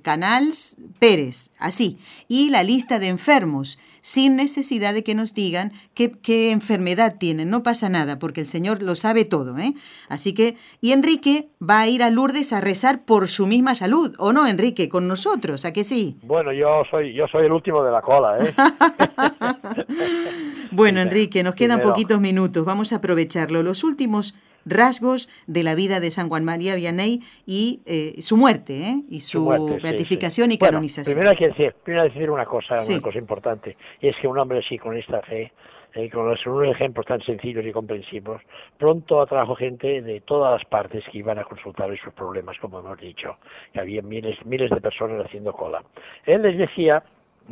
Canals Pérez, así. Y la lista de enfermos sin necesidad de que nos digan qué, qué enfermedad tienen. No pasa nada, porque el Señor lo sabe todo. ¿eh? Así que, y Enrique va a ir a Lourdes a rezar por su misma salud, ¿o no, Enrique? Con nosotros, ¿a que sí? Bueno, yo soy, yo soy el último de la cola, ¿eh? [LAUGHS] bueno, Enrique, nos quedan poquitos minutos, vamos a aprovecharlo. Los últimos rasgos de la vida de San Juan María Vianney y eh, su muerte, ¿eh? y su, beatificación y canonización. Primero hay que decir, primero decir una cosa, una cosa importante, y es que un hombre así con esta fe, eh, con los, unos ejemplos tan sencillos y comprensivos, pronto atrajo gente de todas las partes que iban a consultarle sus problemas, como hemos dicho, que había miles, miles de personas haciendo cola. Él les decía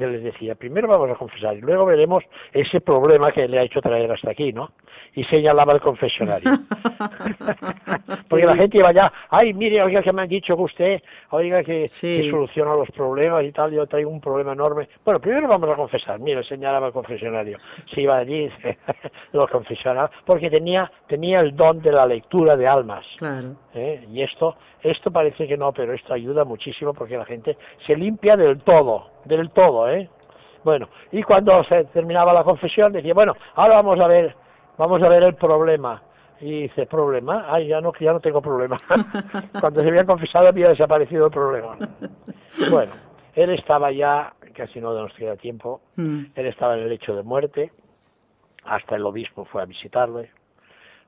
él les decía, primero vamos a confesar y luego veremos ese problema que le ha hecho traer hasta aquí, ¿no? Y señalaba el confesionario. [LAUGHS] Porque la gente iba allá, ay, mire, oiga, que me han dicho que usted, oiga, que, soluciona los problemas y tal, yo traigo un problema enorme. Bueno, primero vamos a confesar, mire, señalaba el confesionario. Se iba allí, [LAUGHS] lo confesionaba, porque tenía, tenía el don de la lectura de almas. Claro. ¿Eh? Y esto, esto parece que no, pero esto ayuda muchísimo porque la gente se limpia del todo del todo, ¿eh? Bueno, y cuando se terminaba la confesión decía, bueno, ahora vamos a ver, vamos a ver el problema. Y dice, ¿problema? Ay, ya no, ya no tengo problema. [LAUGHS] cuando se había confesado había desaparecido el problema. [LAUGHS] Bueno, él estaba ya, casi no nos queda tiempo, mm. él estaba en el lecho de muerte, hasta el obispo fue a visitarle,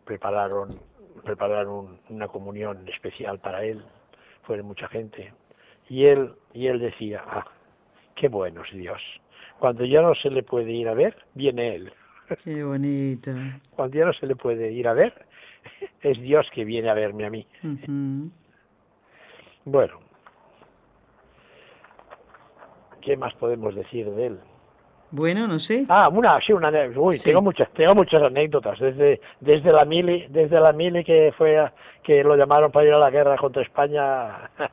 prepararon, prepararon una comunión especial para él, fue mucha gente, y él, y él decía, ah, qué bueno es Dios. Cuando ya no se le puede ir a ver, viene Él. [LAUGHS] Qué bonito. Cuando ya no se le puede ir a ver, es Dios que viene a verme a mí. Bueno, ¿qué más podemos decir de él? Bueno, no sé. Ah, una, sí, una, uy, tengo muchas, tengo muchas anécdotas desde desde la mili, desde la mili que fue que lo llamaron para ir a la guerra contra España [LAUGHS]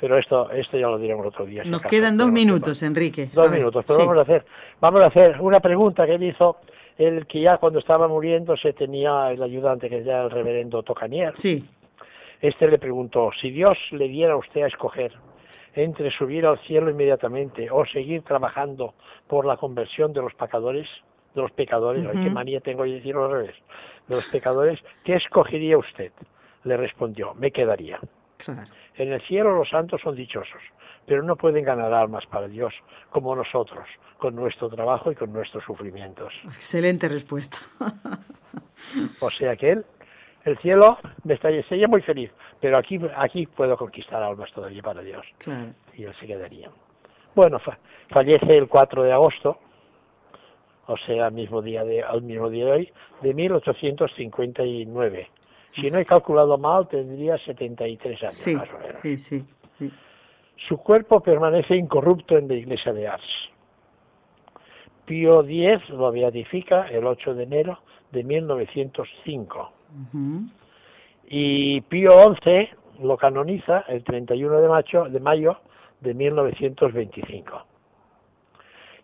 pero esto esto ya lo diremos otro día. Nos quedan dos minutos, Enrique. Dos minutos, pero vamos a hacer vamos a hacer una pregunta que él hizo el que ya cuando estaba muriendo se tenía el ayudante que ya el reverendo Tocanier. Sí. Este le preguntó si Dios le diera a usted a escoger entre subir al cielo inmediatamente o seguir trabajando por la conversión de los pecadores, de los pecadores, qué manía tengo de decirlo al revés, de los pecadores, ¿qué escogería usted? Le respondió, me quedaría. Claro. En el cielo los santos son dichosos, pero no pueden ganar almas para Dios como nosotros, con nuestro trabajo y con nuestros sufrimientos. Excelente respuesta. [LAUGHS] o sea que él, el cielo, me estaría muy feliz, pero aquí, aquí puedo conquistar almas todavía para Dios. Y él se quedaría. Bueno, fallece el 4 de agosto, o sea, al mismo día de, al mismo día de hoy, de 1859 si no he calculado mal, tendría 73 años sí, más o menos. Sí, sí, Su cuerpo permanece incorrupto en la iglesia de Ars. Pío X lo beatifica el 8 de enero de 1905. Y Pío XI lo canoniza el 31 de mayo, de mayo de 1925.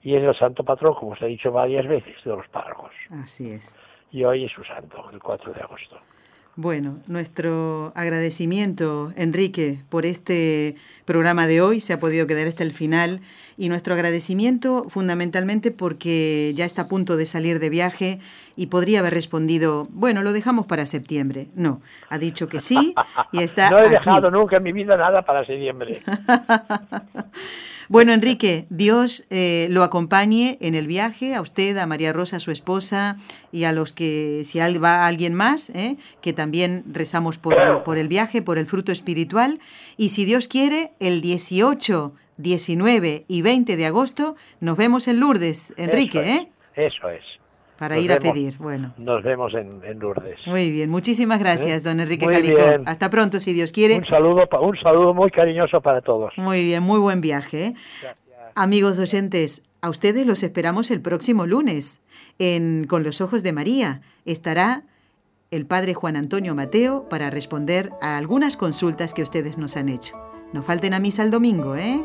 Y es el santo patrón, como se ha dicho varias veces, de los párrocos. Así es. Y hoy es su santo, el 4 de agosto. Bueno, nuestro agradecimiento, Enrique, por este programa de hoy. Se ha podido quedar hasta el final. Y nuestro agradecimiento fundamentalmente porque ya está a punto de salir de viaje y podría haber respondido, bueno, lo dejamos para septiembre. No, ha dicho que sí y está. [LAUGHS] no he dejado nunca en mi vida nada para septiembre. [LAUGHS] Bueno, Enrique, Dios eh, lo acompañe en el viaje, a usted, a María Rosa, su esposa, y a los que, si va alguien más, eh, que también rezamos por, por el viaje, por el fruto espiritual. Y si Dios quiere, el 18, 19 y 20 de agosto nos vemos en Lourdes, Enrique, eso ¿eh? Eso es para ir a pedir. Bueno. Nos vemos en, Lourdes. Muy bien, muchísimas gracias, don Enrique Calico. Hasta pronto, si Dios quiere. Un saludo, un saludo muy cariñoso para todos. Muy bien, muy buen viaje. ¿eh? Amigos oyentes, a ustedes los esperamos el próximo lunes en Con los Ojos de María. Estará el padre Juan Antonio Mateo para responder a algunas consultas que ustedes nos han hecho. No falten a misa el domingo, ¿eh?